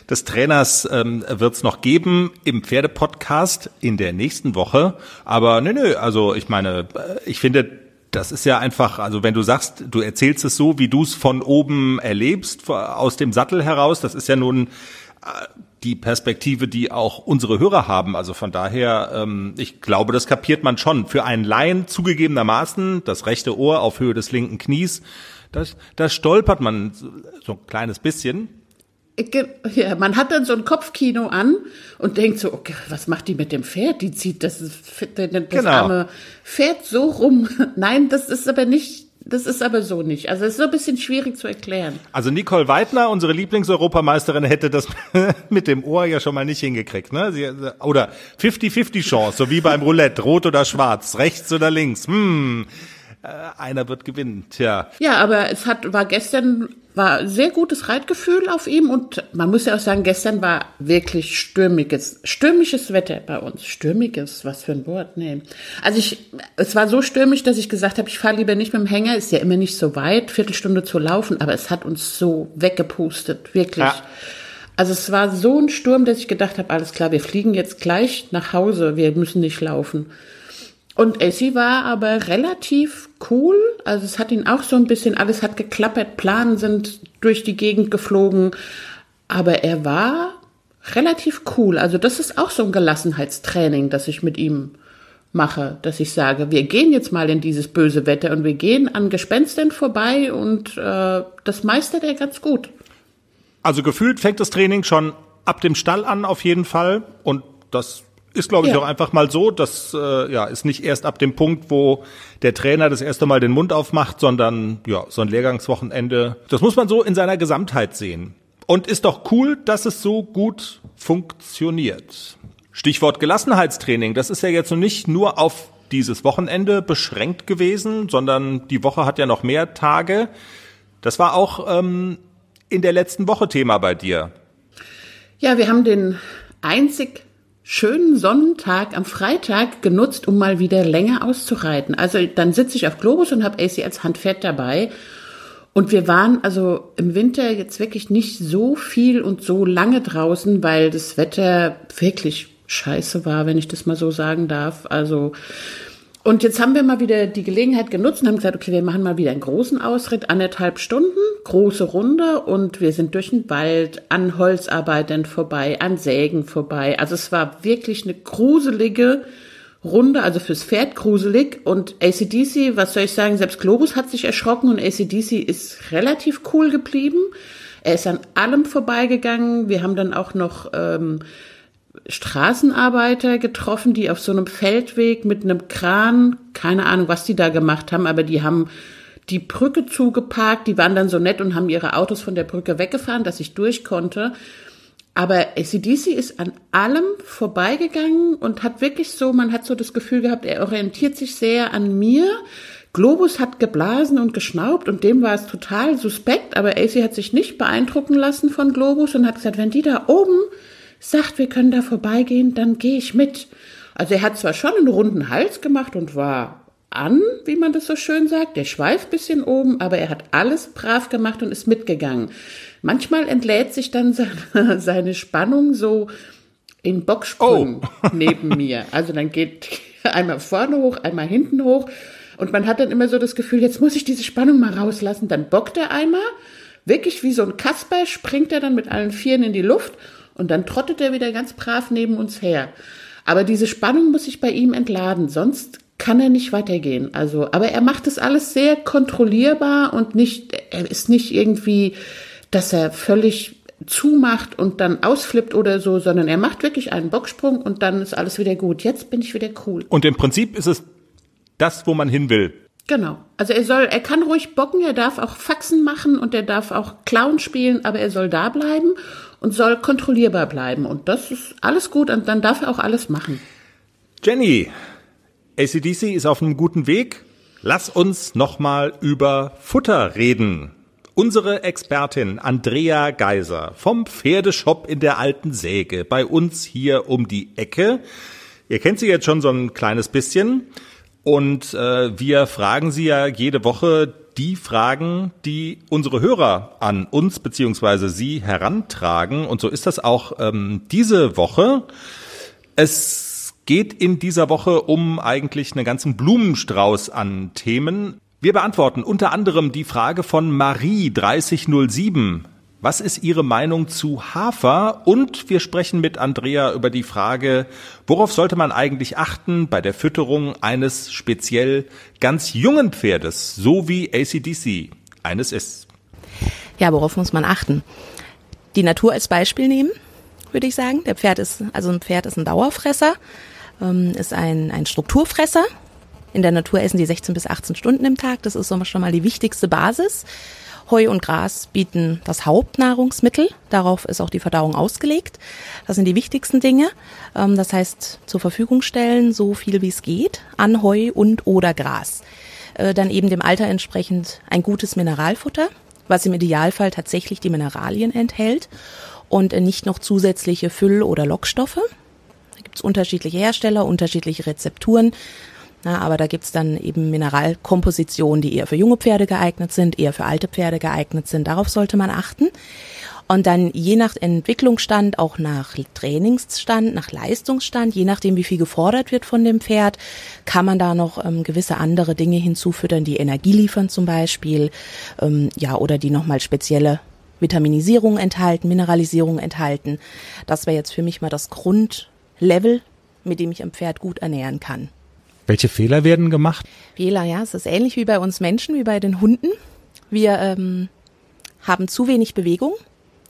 des Trainers ähm, wird es noch geben im Pferdepodcast in der nächsten Woche. Aber nö, nö, also ich meine, äh, ich finde, das ist ja einfach, also wenn du sagst, du erzählst es so, wie du es von oben erlebst, aus dem Sattel heraus, das ist ja nun äh, die Perspektive, die auch unsere Hörer haben. Also von daher, ähm, ich glaube, das kapiert man schon. Für einen Laien zugegebenermaßen, das rechte Ohr auf Höhe des linken Knies, das, das stolpert man so ein kleines bisschen. Ja, man hat dann so ein Kopfkino an und denkt so, okay, was macht die mit dem Pferd? Die zieht das, das genau. arme Pferd so rum. Nein, das ist aber nicht, das ist aber so nicht. Also es ist so ein bisschen schwierig zu erklären. Also Nicole Weidner, unsere Lieblingseuropameisterin, hätte das mit dem Ohr ja schon mal nicht hingekriegt, ne? Sie, oder 50-50 Chance, so wie beim Roulette, rot oder schwarz, rechts oder links. Hm, einer wird gewinnen. Tja. Ja, aber es hat war gestern war sehr gutes Reitgefühl auf ihm und man muss ja auch sagen, gestern war wirklich stürmiges, stürmisches Wetter bei uns. Stürmiges, was für ein Wort, nee. Also ich, es war so stürmisch, dass ich gesagt habe, ich fahre lieber nicht mit dem Hänger, ist ja immer nicht so weit, Viertelstunde zu laufen, aber es hat uns so weggepustet, wirklich. Ja. Also es war so ein Sturm, dass ich gedacht habe, alles klar, wir fliegen jetzt gleich nach Hause, wir müssen nicht laufen. Und Essie war aber relativ cool. Also es hat ihn auch so ein bisschen, alles hat geklappert, Planen sind durch die Gegend geflogen. Aber er war relativ cool. Also das ist auch so ein Gelassenheitstraining, das ich mit ihm mache, dass ich sage, wir gehen jetzt mal in dieses böse Wetter und wir gehen an Gespenstern vorbei und äh, das meistert er ganz gut. Also gefühlt fängt das Training schon ab dem Stall an auf jeden Fall und das ist, glaube ich, ja. auch einfach mal so. Das äh, ja, ist nicht erst ab dem Punkt, wo der Trainer das erste Mal den Mund aufmacht, sondern ja, so ein Lehrgangswochenende. Das muss man so in seiner Gesamtheit sehen. Und ist doch cool, dass es so gut funktioniert. Stichwort Gelassenheitstraining. Das ist ja jetzt noch nicht nur auf dieses Wochenende beschränkt gewesen, sondern die Woche hat ja noch mehr Tage. Das war auch ähm, in der letzten Woche Thema bei dir. Ja, wir haben den einzig schönen Sonnentag am Freitag genutzt, um mal wieder länger auszureiten. Also dann sitze ich auf Globus und habe AC als Handpferd dabei. Und wir waren also im Winter jetzt wirklich nicht so viel und so lange draußen, weil das Wetter wirklich scheiße war, wenn ich das mal so sagen darf. Also und jetzt haben wir mal wieder die Gelegenheit genutzt und haben gesagt, okay, wir machen mal wieder einen großen Ausritt, anderthalb Stunden, große Runde und wir sind durch den Wald, an Holzarbeitern vorbei, an Sägen vorbei. Also es war wirklich eine gruselige Runde, also fürs Pferd gruselig und ACDC, was soll ich sagen, selbst Globus hat sich erschrocken und ACDC ist relativ cool geblieben. Er ist an allem vorbeigegangen. Wir haben dann auch noch ähm, Straßenarbeiter getroffen, die auf so einem Feldweg mit einem Kran, keine Ahnung, was die da gemacht haben, aber die haben die Brücke zugeparkt, die waren dann so nett und haben ihre Autos von der Brücke weggefahren, dass ich durch konnte. Aber ACDC ist an allem vorbeigegangen und hat wirklich so, man hat so das Gefühl gehabt, er orientiert sich sehr an mir. Globus hat geblasen und geschnaubt und dem war es total suspekt, aber AC hat sich nicht beeindrucken lassen von Globus und hat gesagt, wenn die da oben sagt, wir können da vorbeigehen, dann gehe ich mit. Also er hat zwar schon einen runden Hals gemacht und war an, wie man das so schön sagt, der Schweif bisschen oben, aber er hat alles brav gemacht und ist mitgegangen. Manchmal entlädt sich dann seine, seine Spannung so in Bocksprung oh. neben mir. Also dann geht einmal vorne hoch, einmal hinten hoch und man hat dann immer so das Gefühl, jetzt muss ich diese Spannung mal rauslassen. Dann bockt er einmal, wirklich wie so ein Kasper, springt er dann mit allen Vieren in die Luft und dann trottet er wieder ganz brav neben uns her. Aber diese Spannung muss ich bei ihm entladen, sonst kann er nicht weitergehen. Also, aber er macht das alles sehr kontrollierbar und nicht, er ist nicht irgendwie, dass er völlig zumacht und dann ausflippt oder so, sondern er macht wirklich einen Bocksprung und dann ist alles wieder gut. Jetzt bin ich wieder cool. Und im Prinzip ist es das, wo man hin will. Genau. Also er soll, er kann ruhig bocken, er darf auch Faxen machen und er darf auch Clown spielen, aber er soll da bleiben und soll kontrollierbar bleiben. Und das ist alles gut und dann darf er auch alles machen. Jenny, ACDC ist auf einem guten Weg. Lass uns nochmal über Futter reden. Unsere Expertin Andrea Geiser vom Pferdeshop in der alten Säge bei uns hier um die Ecke. Ihr kennt sie jetzt schon so ein kleines bisschen und äh, wir fragen sie ja jede Woche die Fragen, die unsere Hörer an uns beziehungsweise sie herantragen und so ist das auch ähm, diese Woche. Es geht in dieser Woche um eigentlich einen ganzen Blumenstrauß an Themen. Wir beantworten unter anderem die Frage von Marie 3007. Was ist Ihre Meinung zu Hafer? Und wir sprechen mit Andrea über die Frage, worauf sollte man eigentlich achten bei der Fütterung eines speziell ganz jungen Pferdes, so wie ACDC eines ist. Ja, worauf muss man achten? Die Natur als Beispiel nehmen, würde ich sagen. Der Pferd ist, also ein Pferd ist ein Dauerfresser, ähm, ist ein, ein Strukturfresser, in der Natur essen die 16 bis 18 Stunden im Tag. Das ist schon mal die wichtigste Basis. Heu und Gras bieten das Hauptnahrungsmittel. Darauf ist auch die Verdauung ausgelegt. Das sind die wichtigsten Dinge. Ähm, das heißt, zur Verfügung stellen, so viel wie es geht, an Heu und oder Gras. Äh, dann eben dem Alter entsprechend ein gutes Mineralfutter, was im Idealfall tatsächlich die Mineralien enthält und nicht noch zusätzliche Füll- oder Lockstoffe. Da gibt es unterschiedliche Hersteller, unterschiedliche Rezepturen. Na, aber da gibt's dann eben Mineralkompositionen, die eher für junge Pferde geeignet sind, eher für alte Pferde geeignet sind. Darauf sollte man achten. Und dann je nach Entwicklungsstand, auch nach Trainingsstand, nach Leistungsstand, je nachdem, wie viel gefordert wird von dem Pferd, kann man da noch ähm, gewisse andere Dinge hinzufüttern, die Energie liefern zum Beispiel, ähm, ja, oder die nochmal spezielle Vitaminisierung enthalten, Mineralisierung enthalten. Das wäre jetzt für mich mal das Grundlevel, mit dem ich ein Pferd gut ernähren kann. Welche Fehler werden gemacht? Fehler, ja, es ist ähnlich wie bei uns Menschen, wie bei den Hunden. Wir ähm, haben zu wenig Bewegung,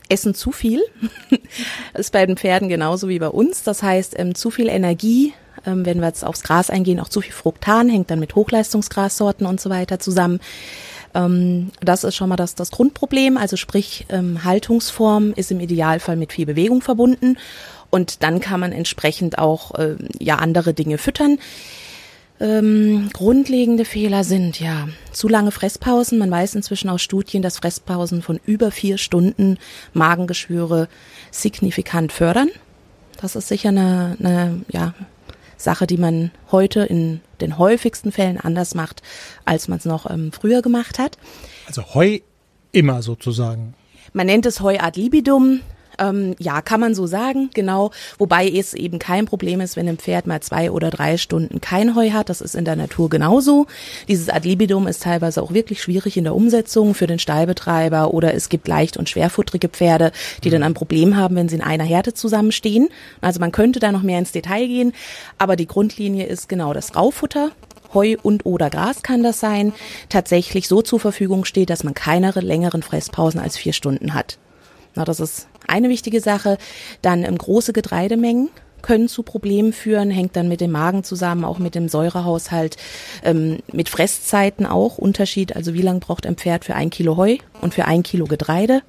essen zu viel. ist bei den Pferden genauso wie bei uns. Das heißt, ähm, zu viel Energie, ähm, wenn wir jetzt aufs Gras eingehen, auch zu viel Fruktan, hängt dann mit Hochleistungsgrassorten und so weiter zusammen. Ähm, das ist schon mal das, das Grundproblem. Also sprich, ähm, Haltungsform ist im Idealfall mit viel Bewegung verbunden. Und dann kann man entsprechend auch äh, ja andere Dinge füttern. Ähm, grundlegende Fehler sind ja zu lange Fresspausen. Man weiß inzwischen aus Studien, dass Fresspausen von über vier Stunden Magengeschwüre signifikant fördern. Das ist sicher eine, eine ja, Sache, die man heute in den häufigsten Fällen anders macht, als man es noch ähm, früher gemacht hat. Also Heu immer sozusagen. Man nennt es Heu ad libidum. Ähm, ja, kann man so sagen, genau. Wobei es eben kein Problem ist, wenn ein Pferd mal zwei oder drei Stunden kein Heu hat. Das ist in der Natur genauso. Dieses Ad libidum ist teilweise auch wirklich schwierig in der Umsetzung für den Stallbetreiber oder es gibt leicht und schwerfutterige Pferde, die dann ein Problem haben, wenn sie in einer Härte zusammenstehen. Also man könnte da noch mehr ins Detail gehen, aber die Grundlinie ist genau das Raufutter. Heu und oder Gras kann das sein, tatsächlich so zur Verfügung steht, dass man keine längeren Fresspausen als vier Stunden hat. Na, das ist eine wichtige Sache. Dann ähm, große Getreidemengen können zu Problemen führen, hängt dann mit dem Magen zusammen, auch mit dem Säurehaushalt, ähm, mit Fresszeiten auch Unterschied. Also wie lange braucht ein Pferd für ein Kilo Heu und für ein Kilo Getreide?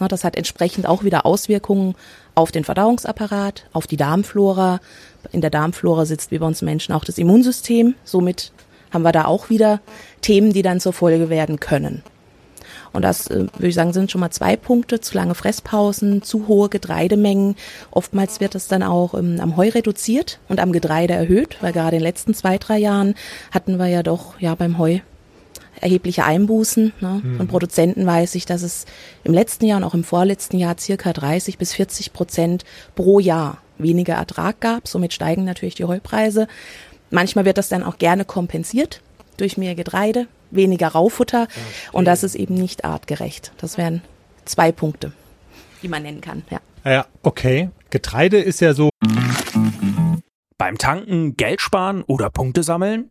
Na, das hat entsprechend auch wieder Auswirkungen auf den Verdauungsapparat, auf die Darmflora. In der Darmflora sitzt wie bei uns Menschen auch das Immunsystem. Somit haben wir da auch wieder Themen, die dann zur Folge werden können. Und das, äh, würde ich sagen, sind schon mal zwei Punkte. Zu lange Fresspausen, zu hohe Getreidemengen. Oftmals wird das dann auch ähm, am Heu reduziert und am Getreide erhöht, weil gerade in den letzten zwei, drei Jahren hatten wir ja doch ja beim Heu erhebliche Einbußen. Ne? Mhm. Von Produzenten weiß ich, dass es im letzten Jahr und auch im vorletzten Jahr circa 30 bis 40 Prozent pro Jahr weniger Ertrag gab. Somit steigen natürlich die Heupreise. Manchmal wird das dann auch gerne kompensiert durch mehr Getreide, weniger Raufutter okay. und das ist eben nicht artgerecht. Das wären zwei Punkte, die man nennen kann. Ja. Ja, okay. Getreide ist ja so. Beim Tanken Geld sparen oder Punkte sammeln?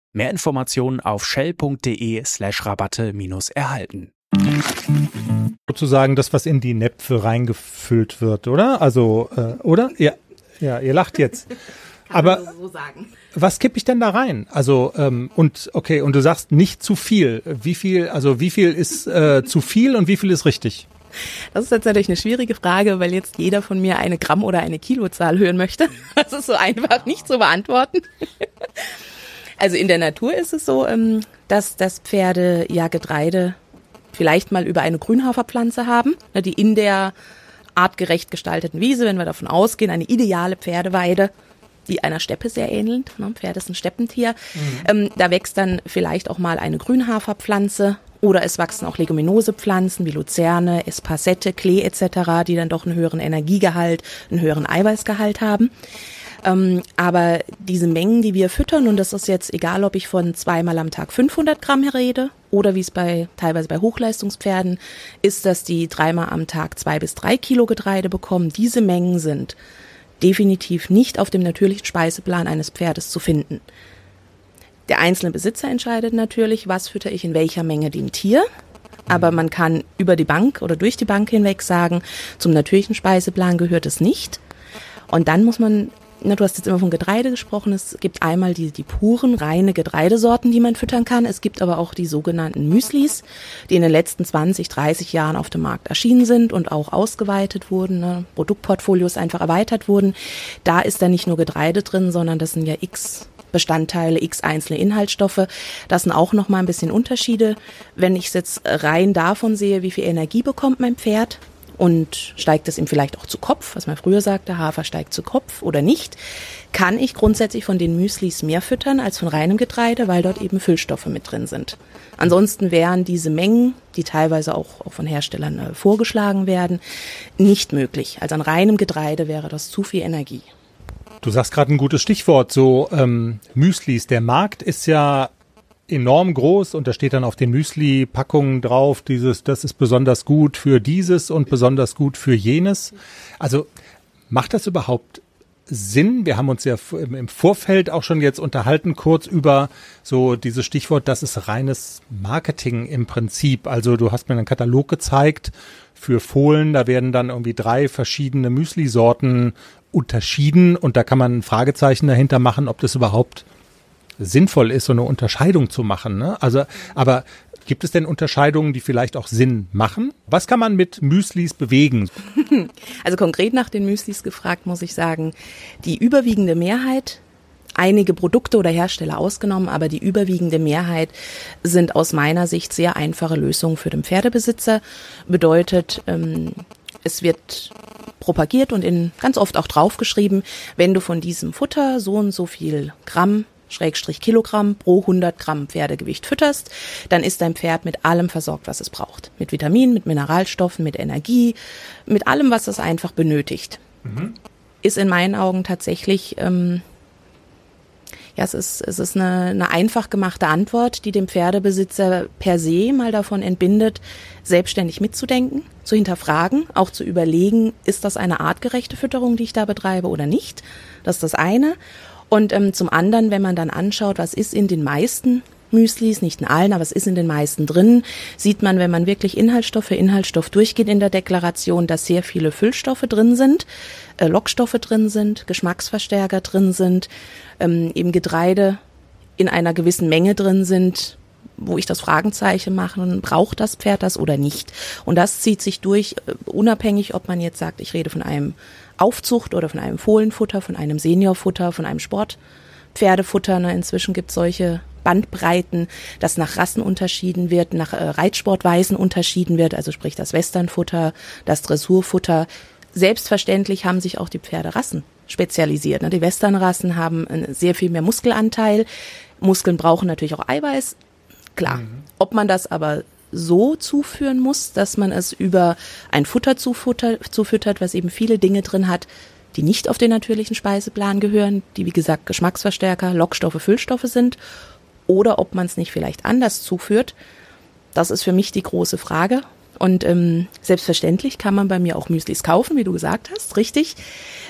Mehr Informationen auf shell.de slash Rabatte minus erhalten. Sozusagen das, was in die Näpfe reingefüllt wird, oder? Also, äh, oder? Ja, ja, ihr lacht jetzt. Aber so sagen. was kipp ich denn da rein? Also ähm, und okay, und du sagst nicht zu viel. Wie viel? Also wie viel ist äh, zu viel und wie viel ist richtig? Das ist jetzt natürlich eine schwierige Frage, weil jetzt jeder von mir eine Gramm- oder eine Kilozahl hören möchte. Das ist so einfach nicht zu beantworten. Also in der Natur ist es so, ähm, dass, dass Pferde ja Getreide vielleicht mal über eine Grünhaferpflanze haben, ne, die in der artgerecht gestalteten Wiese, wenn wir davon ausgehen, eine ideale Pferdeweide, die einer Steppe sehr ähnelt. Ne? Pferd ist ein Steppentier. Ähm, da wächst dann vielleicht auch mal eine Grünhaferpflanze oder es wachsen auch Leguminosepflanzen wie Luzerne, Espasette, Klee etc., die dann doch einen höheren Energiegehalt, einen höheren Eiweißgehalt haben. Ähm, aber diese Mengen, die wir füttern, und das ist jetzt egal, ob ich von zweimal am Tag 500 Gramm rede oder wie es bei teilweise bei Hochleistungspferden ist, dass die dreimal am Tag zwei bis drei Kilo Getreide bekommen. Diese Mengen sind definitiv nicht auf dem natürlichen Speiseplan eines Pferdes zu finden. Der einzelne Besitzer entscheidet natürlich, was fütter ich in welcher Menge dem Tier. Aber man kann über die Bank oder durch die Bank hinweg sagen, zum natürlichen Speiseplan gehört es nicht. Und dann muss man, na, du hast jetzt immer von Getreide gesprochen, es gibt einmal die, die puren, reine Getreidesorten, die man füttern kann. Es gibt aber auch die sogenannten Müslis, die in den letzten 20, 30 Jahren auf dem Markt erschienen sind und auch ausgeweitet wurden, ne? Produktportfolios einfach erweitert wurden. Da ist dann nicht nur Getreide drin, sondern das sind ja x Bestandteile, x einzelne Inhaltsstoffe. Das sind auch nochmal ein bisschen Unterschiede. Wenn ich es jetzt rein davon sehe, wie viel Energie bekommt mein Pferd und steigt es ihm vielleicht auch zu Kopf, was man früher sagte, Hafer steigt zu Kopf oder nicht, kann ich grundsätzlich von den Müslis mehr füttern als von reinem Getreide, weil dort eben Füllstoffe mit drin sind. Ansonsten wären diese Mengen, die teilweise auch, auch von Herstellern äh, vorgeschlagen werden, nicht möglich. Also an reinem Getreide wäre das zu viel Energie. Du sagst gerade ein gutes Stichwort, so ähm, Müslis. Der Markt ist ja enorm groß und da steht dann auf den Müsli-Packungen drauf, dieses, das ist besonders gut für dieses und besonders gut für jenes. Also macht das überhaupt Sinn? Wir haben uns ja im Vorfeld auch schon jetzt unterhalten, kurz über so dieses Stichwort, das ist reines Marketing im Prinzip. Also du hast mir einen Katalog gezeigt für Fohlen, da werden dann irgendwie drei verschiedene Müsli-Sorten unterschieden und da kann man ein Fragezeichen dahinter machen, ob das überhaupt sinnvoll ist, so eine Unterscheidung zu machen. Ne? Also, aber gibt es denn Unterscheidungen, die vielleicht auch Sinn machen? Was kann man mit Müslis bewegen? Also konkret nach den Müslis gefragt, muss ich sagen, die überwiegende Mehrheit einige Produkte oder Hersteller ausgenommen, aber die überwiegende Mehrheit sind aus meiner Sicht sehr einfache Lösungen für den Pferdebesitzer. Bedeutet, ähm, es wird propagiert und in ganz oft auch draufgeschrieben, wenn du von diesem Futter so und so viel Gramm Schrägstrich Kilogramm pro 100 Gramm Pferdegewicht fütterst, dann ist dein Pferd mit allem versorgt, was es braucht. Mit Vitaminen, mit Mineralstoffen, mit Energie, mit allem, was es einfach benötigt. Mhm. Ist in meinen Augen tatsächlich ähm, ja, es ist, es ist eine, eine einfach gemachte Antwort, die dem Pferdebesitzer per se mal davon entbindet, selbstständig mitzudenken, zu hinterfragen, auch zu überlegen, ist das eine artgerechte Fütterung, die ich da betreibe oder nicht? Das ist das eine. Und ähm, zum anderen, wenn man dann anschaut, was ist in den meisten Müslis, nicht in allen, aber es ist in den meisten drin, sieht man, wenn man wirklich Inhaltsstoff für Inhaltsstoff durchgeht in der Deklaration, dass sehr viele Füllstoffe drin sind, äh, Lockstoffe drin sind, Geschmacksverstärker drin sind, ähm, eben Getreide in einer gewissen Menge drin sind, wo ich das Fragenzeichen mache, braucht das Pferd das oder nicht? Und das zieht sich durch, äh, unabhängig, ob man jetzt sagt, ich rede von einem Aufzucht oder von einem Fohlenfutter, von einem Seniorfutter, von einem Sportpferdefutter. Inzwischen gibt es solche Bandbreiten, dass nach Rassen unterschieden wird, nach äh, Reitsportweisen unterschieden wird, also sprich das Westernfutter, das Dressurfutter. Selbstverständlich haben sich auch die Pferderassen spezialisiert. Ne? Die Westernrassen haben sehr viel mehr Muskelanteil. Muskeln brauchen natürlich auch Eiweiß. Klar. Mhm. Ob man das aber so zuführen muss, dass man es über ein Futter zufüttert, was eben viele Dinge drin hat, die nicht auf den natürlichen Speiseplan gehören, die wie gesagt Geschmacksverstärker, Lockstoffe, Füllstoffe sind, oder ob man es nicht vielleicht anders zuführt. Das ist für mich die große Frage. Und ähm, selbstverständlich kann man bei mir auch Müslis kaufen, wie du gesagt hast, richtig.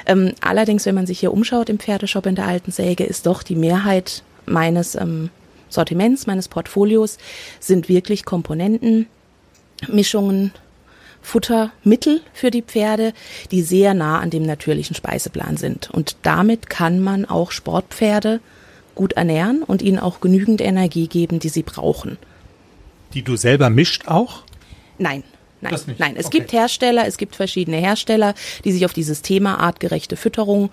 Ähm, allerdings, wenn man sich hier umschaut im Pferdeshop in der alten Säge, ist doch die Mehrheit meines ähm, Sortiments, meines Portfolios, sind wirklich Komponenten, Mischungen, Futtermittel für die Pferde, die sehr nah an dem natürlichen Speiseplan sind. Und damit kann man auch Sportpferde gut ernähren und ihnen auch genügend Energie geben, die sie brauchen. Die du selber mischt auch? Nein. Nein, nein, es okay. gibt Hersteller, es gibt verschiedene Hersteller, die sich auf dieses Thema artgerechte Fütterung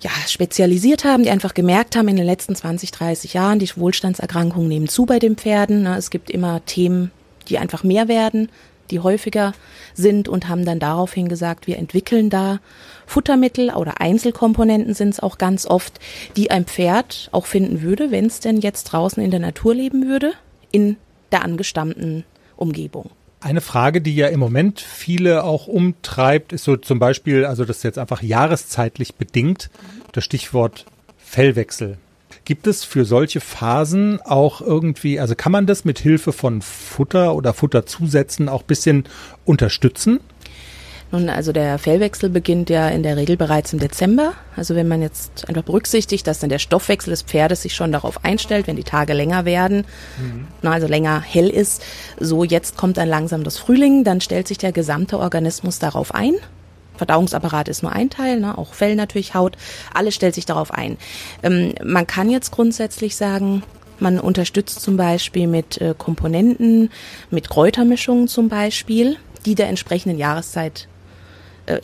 ja, spezialisiert haben, die einfach gemerkt haben in den letzten 20, 30 Jahren, die Wohlstandserkrankungen nehmen zu bei den Pferden. Ne? Es gibt immer Themen, die einfach mehr werden die häufiger sind und haben dann daraufhin gesagt, wir entwickeln da Futtermittel oder Einzelkomponenten sind es auch ganz oft, die ein Pferd auch finden würde, wenn es denn jetzt draußen in der Natur leben würde, in der angestammten Umgebung. Eine Frage, die ja im Moment viele auch umtreibt, ist so zum Beispiel, also das ist jetzt einfach jahreszeitlich bedingt, das Stichwort Fellwechsel. Gibt es für solche Phasen auch irgendwie, also kann man das mit Hilfe von Futter oder Futterzusätzen auch bisschen unterstützen? Nun, also der Fellwechsel beginnt ja in der Regel bereits im Dezember. Also wenn man jetzt einfach berücksichtigt, dass dann der Stoffwechsel des Pferdes sich schon darauf einstellt, wenn die Tage länger werden, mhm. also länger hell ist, so jetzt kommt dann langsam das Frühling, dann stellt sich der gesamte Organismus darauf ein Verdauungsapparat ist nur ein Teil, ne? auch Fell natürlich, Haut, alles stellt sich darauf ein. Ähm, man kann jetzt grundsätzlich sagen, man unterstützt zum Beispiel mit äh, Komponenten, mit Kräutermischungen zum Beispiel, die der entsprechenden Jahreszeit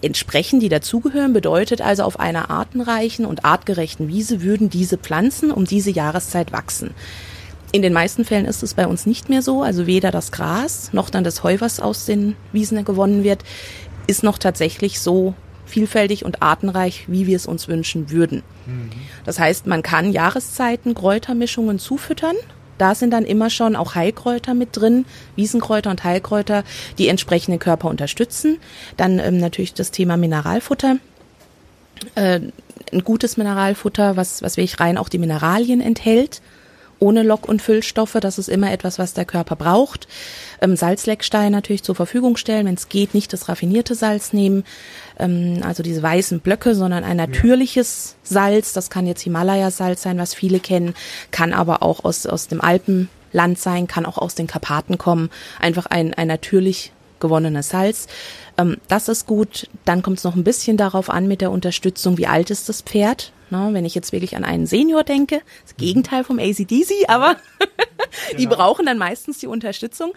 entsprechen, die dazugehören, bedeutet also auf einer artenreichen und artgerechten Wiese würden diese Pflanzen um diese Jahreszeit wachsen. In den meisten Fällen ist es bei uns nicht mehr so, also weder das Gras noch dann das Heu, was aus den Wiesen gewonnen wird, ist noch tatsächlich so vielfältig und artenreich, wie wir es uns wünschen würden. Mhm. Das heißt, man kann Jahreszeiten Kräutermischungen zufüttern. Da sind dann immer schon auch Heilkräuter mit drin, Wiesenkräuter und Heilkräuter, die entsprechenden Körper unterstützen. Dann ähm, natürlich das Thema Mineralfutter. Äh, ein gutes Mineralfutter, was, was wirklich rein auch die Mineralien enthält ohne Lock- und Füllstoffe. Das ist immer etwas, was der Körper braucht. Ähm, Salzleckstein natürlich zur Verfügung stellen, wenn es geht, nicht das raffinierte Salz nehmen, ähm, also diese weißen Blöcke, sondern ein natürliches ja. Salz. Das kann jetzt Himalaya-Salz sein, was viele kennen, kann aber auch aus, aus dem Alpenland sein, kann auch aus den Karpaten kommen. Einfach ein, ein natürlich gewonnenes Salz. Ähm, das ist gut. Dann kommt es noch ein bisschen darauf an mit der Unterstützung, wie alt ist das Pferd. Na, wenn ich jetzt wirklich an einen Senior denke, das Gegenteil vom ACDC, aber die genau. brauchen dann meistens die Unterstützung.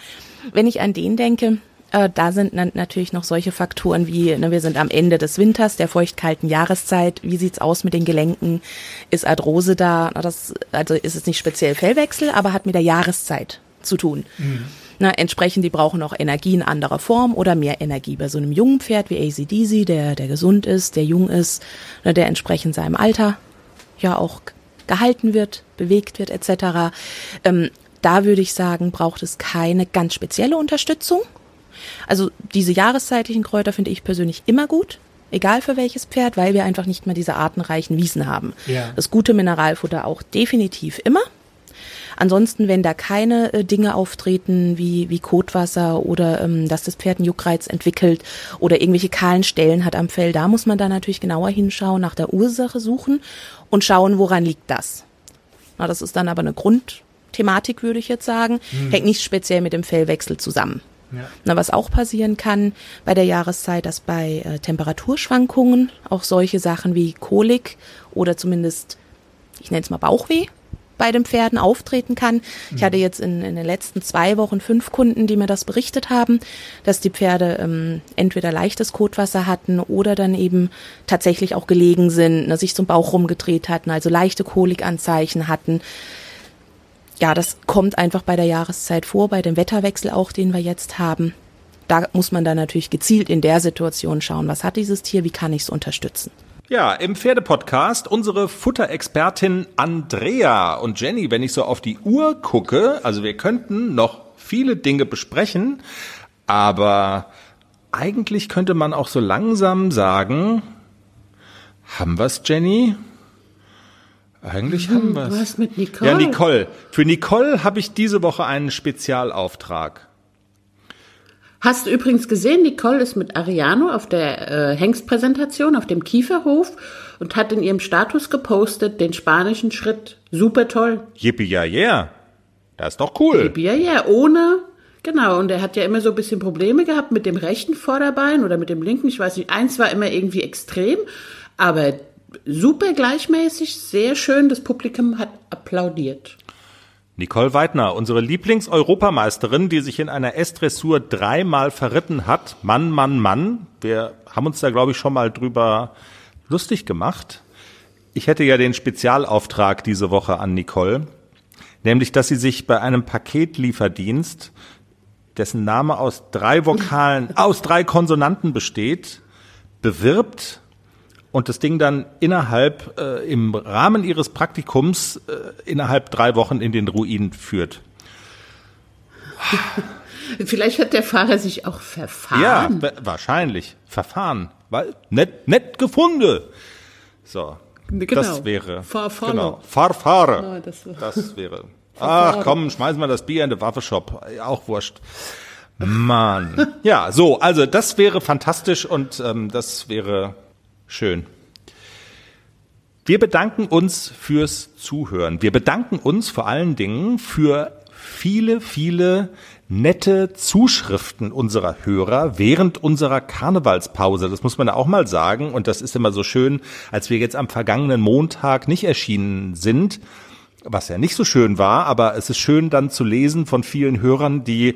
Wenn ich an den denke, äh, da sind natürlich noch solche Faktoren wie, ne, wir sind am Ende des Winters, der feuchtkalten Jahreszeit. Wie sieht's aus mit den Gelenken? Ist Arthrose da? Das, also ist es nicht speziell Fellwechsel, aber hat mit der Jahreszeit zu tun. Mhm. Na, entsprechend, die brauchen auch Energie in anderer Form oder mehr Energie. Bei so einem jungen Pferd wie ACDC, der, der gesund ist, der jung ist, na, der entsprechend seinem Alter ja auch gehalten wird, bewegt wird etc. Ähm, da würde ich sagen, braucht es keine ganz spezielle Unterstützung. Also diese jahreszeitlichen Kräuter finde ich persönlich immer gut, egal für welches Pferd, weil wir einfach nicht mehr diese artenreichen Wiesen haben. Ja. Das gute Mineralfutter auch definitiv immer. Ansonsten, wenn da keine äh, Dinge auftreten wie, wie Kotwasser oder ähm, dass das Pferd einen Juckreiz entwickelt oder irgendwelche kahlen Stellen hat am Fell, da muss man dann natürlich genauer hinschauen, nach der Ursache suchen und schauen, woran liegt das. Na, das ist dann aber eine Grundthematik, würde ich jetzt sagen, hm. hängt nicht speziell mit dem Fellwechsel zusammen. Ja. Na, was auch passieren kann bei der Jahreszeit, dass bei äh, Temperaturschwankungen auch solche Sachen wie Kolik oder zumindest, ich nenne es mal Bauchweh, bei den Pferden auftreten kann. Ich hatte jetzt in, in den letzten zwei Wochen fünf Kunden, die mir das berichtet haben, dass die Pferde ähm, entweder leichtes Kotwasser hatten oder dann eben tatsächlich auch gelegen sind, ne, sich zum Bauch rumgedreht hatten, also leichte Kolikanzeichen hatten. Ja, das kommt einfach bei der Jahreszeit vor, bei dem Wetterwechsel auch, den wir jetzt haben. Da muss man dann natürlich gezielt in der Situation schauen, was hat dieses Tier, wie kann ich es unterstützen. Ja, im Pferdepodcast unsere Futterexpertin Andrea und Jenny, wenn ich so auf die Uhr gucke, also wir könnten noch viele Dinge besprechen, aber eigentlich könnte man auch so langsam sagen, haben wir's, Jenny? Eigentlich haben wir's. Was mit Nicole? Ja, Nicole. Für Nicole habe ich diese Woche einen Spezialauftrag. Hast du übrigens gesehen, Nicole ist mit Ariano auf der äh, Hengstpräsentation auf dem Kieferhof und hat in ihrem Status gepostet den spanischen Schritt. Super toll. Yippie ja yeah. Das ist doch cool. Ja, ja, ohne, genau. Und er hat ja immer so ein bisschen Probleme gehabt mit dem rechten Vorderbein oder mit dem linken. Ich weiß nicht, eins war immer irgendwie extrem, aber super gleichmäßig, sehr schön. Das Publikum hat applaudiert. Nicole Weidner, unsere Lieblingseuropameisterin, die sich in einer S-Dressur dreimal verritten hat. Mann, Mann, Mann. Wir haben uns da, glaube ich, schon mal drüber lustig gemacht. Ich hätte ja den Spezialauftrag diese Woche an Nicole, nämlich, dass sie sich bei einem Paketlieferdienst, dessen Name aus drei Vokalen, aus drei Konsonanten besteht, bewirbt und das Ding dann innerhalb, äh, im Rahmen ihres Praktikums, äh, innerhalb drei Wochen in den Ruin führt. Vielleicht hat der Fahrer sich auch verfahren. Ja, wa- wahrscheinlich. Verfahren. Weil, nett, nett gefunden. So. Genau. Das wäre. Verfahren. Genau. Fahrfahrer. Ah, das- Das wäre. Ach komm, schmeißen wir das Bier in den Waffeshop. Auch wurscht. Mann. Ja, so, also das wäre fantastisch und ähm, das wäre schön. Wir bedanken uns fürs Zuhören. Wir bedanken uns vor allen Dingen für viele, viele nette Zuschriften unserer Hörer während unserer Karnevalspause. Das muss man ja auch mal sagen. Und das ist immer so schön, als wir jetzt am vergangenen Montag nicht erschienen sind, was ja nicht so schön war, aber es ist schön dann zu lesen von vielen Hörern, die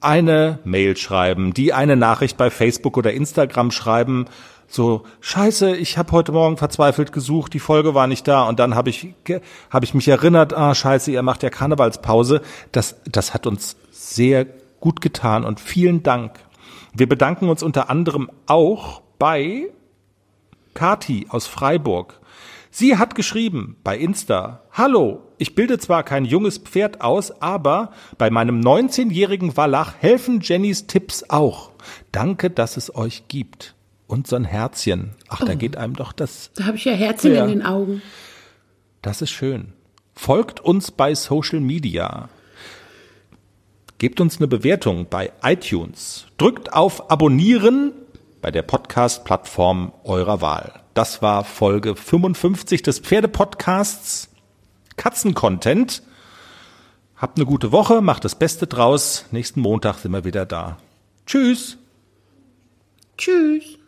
eine Mail schreiben, die eine Nachricht bei Facebook oder Instagram schreiben, so Scheiße, ich habe heute Morgen verzweifelt gesucht, die Folge war nicht da und dann habe ich habe ich mich erinnert, ah Scheiße, ihr macht ja Karnevalspause. Das das hat uns sehr gut getan und vielen Dank. Wir bedanken uns unter anderem auch bei Kati aus Freiburg. Sie hat geschrieben bei Insta, Hallo, ich bilde zwar kein junges Pferd aus, aber bei meinem 19-jährigen Wallach helfen Jennys Tipps auch. Danke, dass es euch gibt. Und so ein Herzchen. Ach, da geht einem doch das, Da habe ich ja Herzchen Ja. in den Augen. das ist schön. Folgt uns bei Social Media. Gebt uns eine Bewertung bei iTunes. Drückt auf Abonnieren bei der Podcast-Plattform eurer Wahl. Das war Folge 55 des Pferdepodcasts Katzen-Content. Habt eine gute Woche, macht das Beste draus. Nächsten Montag sind wir wieder da. Tschüss. Tschüss.